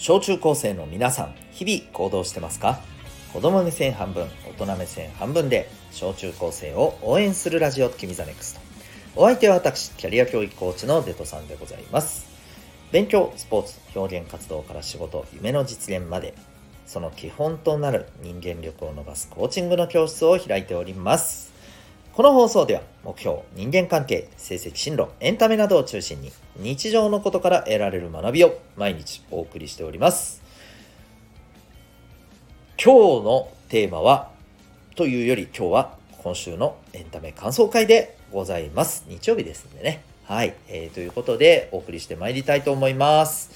小中高生の皆さん、日々行動してますか？子供目線半分、大人目線半分で、小中高生を応援するラジオ、君 the NEXT。お相手は私、キャリア教育コーチのデトさんでございます。勉強、スポーツ、表現活動から仕事、夢の実現まで、その基本となる人間力を伸ばすコーチングの教室を開いております。この放送では目標、人間関係、成績進路、エンタメなどを中心に日常のことから得られる学びを毎日お送りしております。今日のテーマは、というより今日は今週のエンタメ感想会でございます。日曜日ですんでね。はい、えー。ということでお送りしてまいりたいと思います。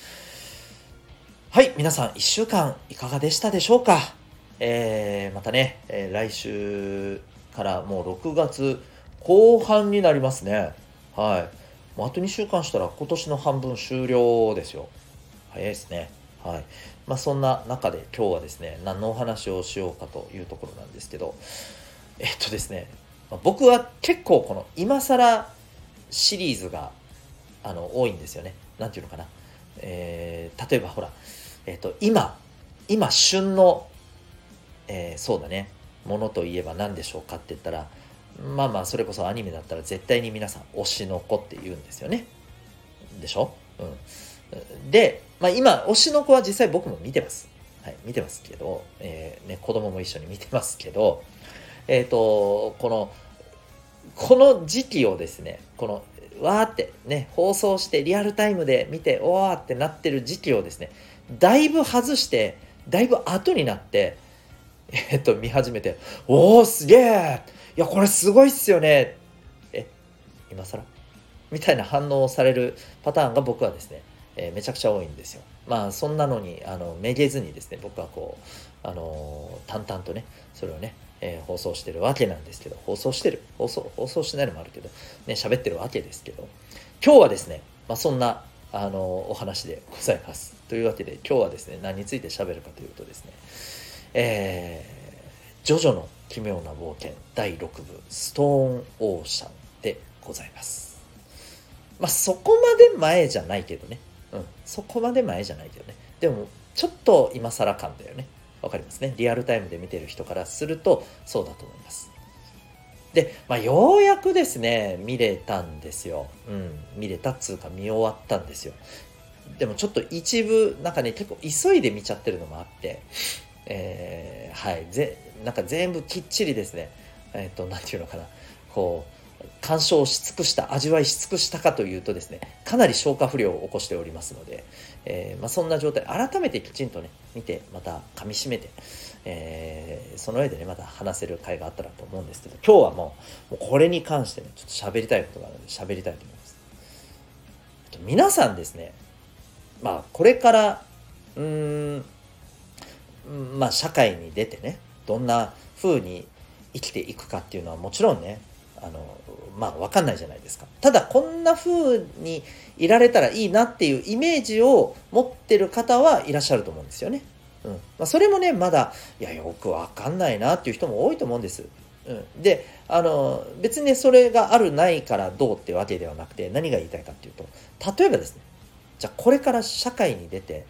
はい、皆さん1週間いかがでしたでしょうか？えー、またね、えー、来週からもう6月後半になりますね。はい。もうあと2週間したら今年の半分終了ですよ。早いですね。はい。まあそんな中で今日はですね、何のお話をしようかというところなんですけど、えっとですね、僕は結構この今更シリーズがあの多いんですよね。なんていうのかな。えー、例えばほら、えっと今、今旬の、えー、そうだね、ものといえば何でしょうかって言ったらまあまあそれこそアニメだったら絶対に皆さん推しの子って言うんですよね。でしょ？うん。で、まあ、今推しの子は実際僕も見てます。はい見てますけど、えー、ね、子供も一緒に見てますけどえっ、ー、とこのこの時期をですねこのわーってね放送してリアルタイムで見ておわーってなってる時期をですねだいぶ外してだいぶ後になってえっと、見始めて、おお、すげえいや、これすごいっすよねえ、今更？みたいな反応をされるパターンが僕はですね、えー、めちゃくちゃ多いんですよ。まあ、そんなのに、あの、めげずにですね、僕はこう、あのー、淡々とね、それをね、えー、放送してるわけなんですけど、放送してる、放送、放送しないのもあるけど、ね、喋ってるわけですけど、今日はですね、まあ、そんな、あのお話でございます。というわけで、今日はですね、何について喋るかというとですね、えー、ジョジョの奇妙な冒険第6部ストーンオーシャンでございます。まあそこまで前じゃないけどね。うん。そこまで前じゃないけどね。でもちょっと今更感だよね。わかりますね。リアルタイムで見てる人からするとそうだと思います。で、まあ、ようやくですね、見れたんですよ。うん、見れたっつうか見終わったんですよ。でもちょっと一部、なんかね、結構急いで見ちゃってるのもあって、えー、はい。ぜなんか全部きっちりですね。えっ、ー、と何て言うのかな。こう鑑賞し尽くした味わいし尽くしたかというとですねかなり消化不良を起こしておりますので、えー、まあ、そんな状態。改めてきちんとね見てまた噛みしめて、えー、その上でねまた話せる回があったらと思うんですけど今日はもうもうこれに関してねちょっと喋りたいことがあるので喋りたいと思います。皆さんですねまあこれからうーんまあ、社会に出てねどんな風に生きていくかっていうのはもちろんねあのまあ分かんないじゃないですかただこんな風にいられたらいいなっていうイメージを持ってる方はいらっしゃると思うんですよね。うんまあ、それもねまだいやよく分かんないなっていう人も多いと思うんです。うん、であの別にねそれがあるないからどうってわけではなくて何が言いたいかっていうと例えばですねじゃあこれから社会に出て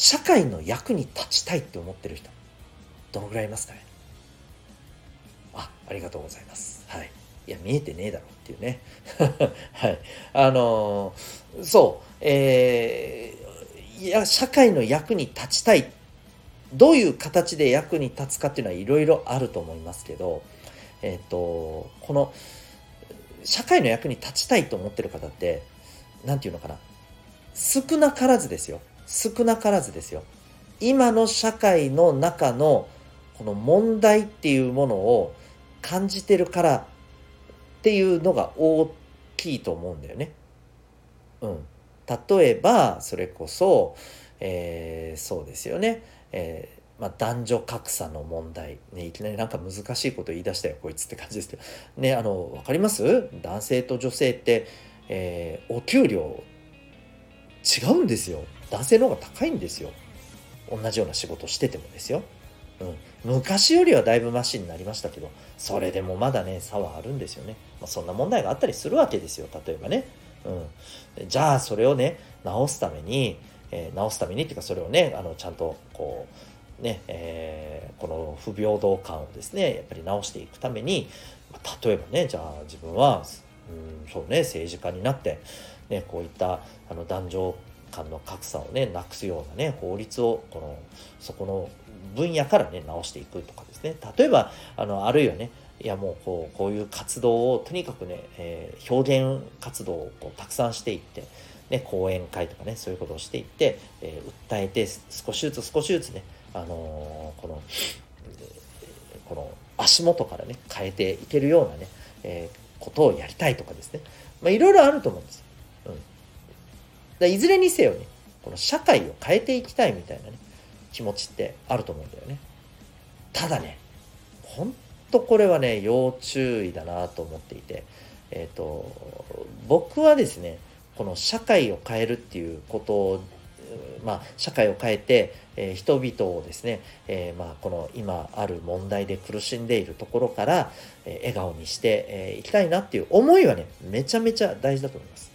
社会の役に立ちたいって思ってる人どのぐらいいますかね？あありがとうございます。はい。いや見えてねえだろっていうね。はい。あのー、そう。えー、いや社会の役に立ちたい。どういう形で役に立つかっていうのはいろいろあると思いますけどえっ、ー、とこの社会の役に立ちたいと思ってる方って何て言うのかな。少なからずですよ。少なからずですよ。今の社会の中のこの問題っていうものを感じてるからっていうのが大きいと思うんだよね。うん、例えばそれこそ、えー、そうですよね、えー、まあ、男女格差の問題、ね、いきなりなんか難しいこと言い出したよこいつって感じですけど。ねあの分かります？男性と女性って、えー、お給料違うんですよ。男性の方が高いんですよ。同じような仕事しててもですよ、うん、昔よりはだいぶマシになりましたけどそれでもまだね差はあるんですよね、まあ、そんな問題があったりするわけですよ。例えばね、うん、じゃあそれをね直すために、えー、直すためにっていうかそれをねあのちゃんとこうね、えー、この不平等感をですねやっぱり直していくために、まあ、例えばねじゃあ自分はうんそうね政治家になって、ね、こういったあの男女間の格差をねなくすようなね法律をこのそこの分野からね直していくとかですね例えばあのあるいはねいやもうこうこういう活動をとにかくね、えー、表現活動をこうたくさんしていって、ね、講演会とかねそういうことをしていって、えー、訴えて少しずつ少しずつね、あのー、この、この足元からね変えていけるようなね、えことをやりたいとかですね、まあ、いろいろあると思うんです。うん、だいずれにせよねこの社会を変えていきたいみたいなね気持ちってあると思うんだよね。ただね本とこれはね要注意だなと思っていて、えーと、僕はですねこの社会を変えるっていうことをまあ、社会を変えて、えー、人々をですね、えー、まあ、この今ある問題で苦しんでいるところから、えー、笑顔にしてい、えきたいなっていう思いはねめちゃめちゃ大事だと思います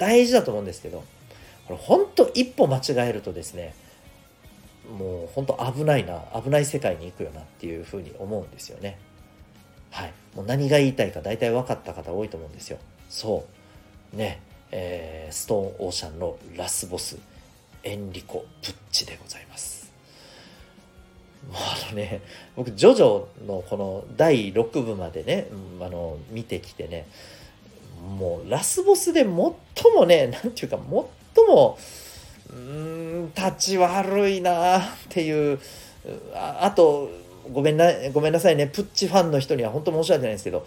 大事だと思うんですけどこれ本当一歩間違えるとですねもう本当危ないな危ない世界に行くよなっていうふうに思うんですよねはい、もう何が言いたいか大体分かった方多いと思うんですよ。そう。ね、えー、ストーンオーシャンのラスボス、エンリコ・プッチでございます。もうあのね、僕、ジョジョのこの第6部までね、あの、見てきてね、もうラスボスで最もね、なんていうか、最も、うん、立ち悪いなっていう、ああと、ごめんな、ごめんなさいね、プッチファンの人には本当申し訳ないんですけど、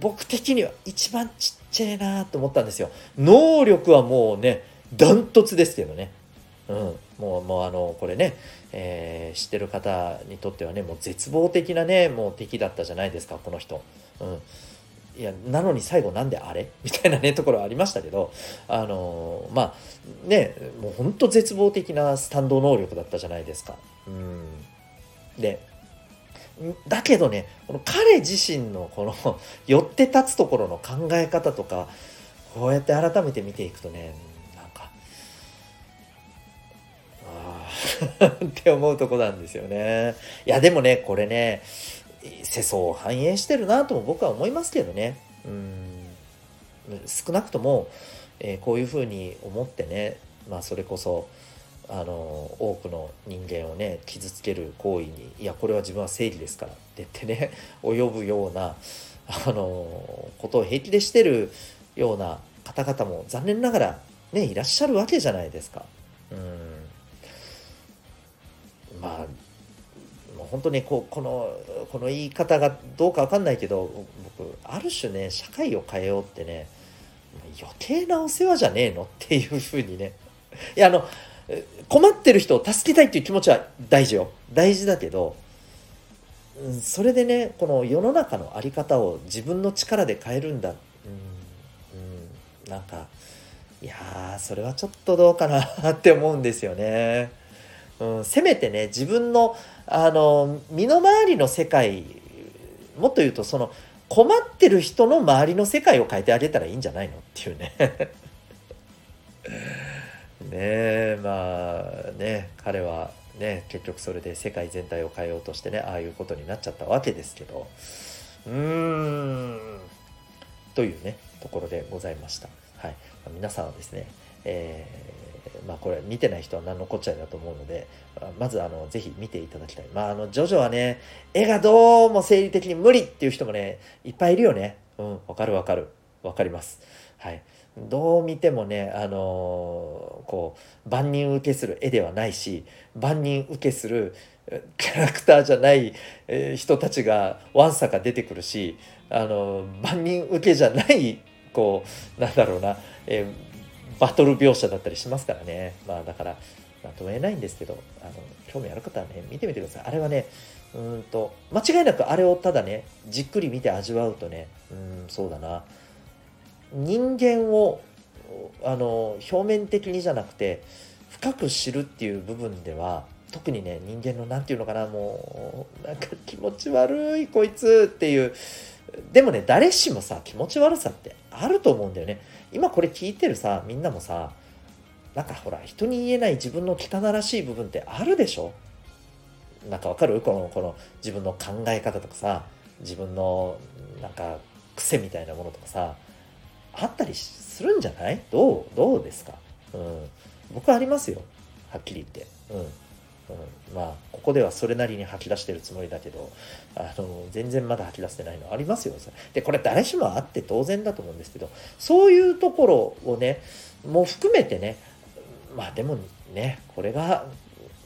僕的には一番ちっちゃいなと思ったんですよ。能力はもうね、ダントツですけどね。うん、もう、もうあの、これね、えー、知ってる方にとってはね、もう絶望的なね、もう敵だったじゃないですか、この人。うん。いや、なのに最後なんであれ？みたいなね、ところありましたけど、あのー、まあ、ね、もう本当絶望的なスタンド能力だったじゃないですか。うん。で、だけどねこの彼自身のこの 寄って立つところの考え方とかこうやって改めて見ていくとねなんかああ って思うとこなんですよねいやでもねこれね世相を反映してるなとも僕は思いますけどね。うん。少なくとも、えー、こういうふうに思ってねまあそれこそあの多くの人間をね傷つける行為にいやこれは自分は正義ですからって言ってね 及ぶようなあのことを平気でしてるような方々も残念ながらねいらっしゃるわけじゃないですか。うん。まあ本当にこうこのこの言い方がどうか分かんないけど僕ある種ね社会を変えようってね余計なお世話じゃねえのっていうふうにね。いやあの困ってる人を助けたいっていう気持ちは大事よ。大事だけどそれでねこの世の中の在り方を自分の力で変えるんだ。うん、うん、なんかいやそれはちょっとどうかなって思うんですよね。うん、せめてね自分のあの身の回りの世界もっと言うとその困ってる人の周りの世界を変えてあげたらいいんじゃないのっていうね。ねまあね彼はね結局それで世界全体を変えようとしてねああいうことになっちゃったわけですけど。うーん。というねところでございました。はい、皆さんはですね、えー、まあこれ見てない人は何のこっちゃいだと思うのでまずあのぜひ見ていただきたい。まああのジョジョはね絵がどうも生理的に無理っていう人もねいっぱいいるよね。うんわかるわかるわかります。はい。どう見てもね、あのー、こう万人受けする絵ではないし万人受けするキャラクターじゃない、え人たちがわんさか出てくるし、あのー、万人受けじゃないこうなんだろうな、えー、バトル描写だったりしますからね。まあだから何とも言えないんですけどあの興味ある方はね見てみてください。あれはねうんと間違いなくあれをただねじっくり見て味わうとねうんそうだな。人間をあの表面的にじゃなくて深く知るっていう部分では特にね人間の何て言うのかなもうなんか気持ち悪いこいつっていう。でもね誰しもさ気持ち悪さってあると思うんだよね。今これ聞いてるさみんなもさなんかほら人に言えない自分の汚らしい部分ってあるでしょ？なんかわかる？このこの自分の考え方とかさ自分のなんか癖みたいなものとかさあったりするんじゃない？どうどうですか、うん、僕ありますよ。はっきり言って、うん。うん、まあここではそれなりに吐き出してるつもりだけどあの全然まだ吐き出してないの。ありますよでこれ誰しもあって当然だと思うんですけどそういうところをねもう含めてねまあでもねこれが、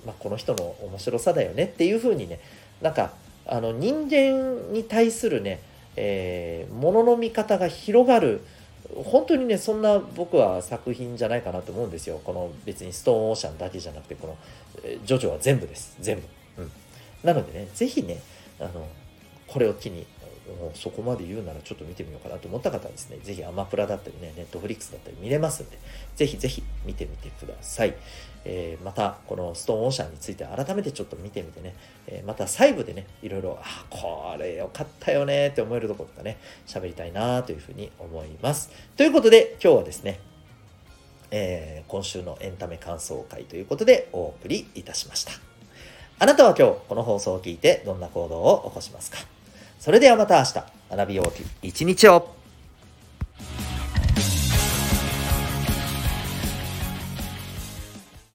まあ、この人の面白さだよね。っていうふうにねなんかあの人間に対するね、えー、ものの見方が広がる本当にねそんな僕は作品じゃないかなと思うんですよ。この別にストーンオーシャンだけじゃなくてこの、ジョジョは全部です。全部、うん、なのでね是非ねあのこれを機にそこまで言うならちょっと見てみようかなと思った方はですね、ぜひアマプラだったりね、ネットフリックスだったり見れますんで、ぜひぜひ見てみてください。えー、また、このストーンオーシャンについて改めてちょっと見てみてね、えー、また細部でね、いろいろ、あ、これよかったよねって思えるところとかね、喋りたいなというふうに思います。ということで、今日はですね、えー、今週のエンタメ感想会ということでお送りいたしました。あなたは今日この放送を聞いてどんな行動を起こしますか？それではまた明日、学びよう一日を。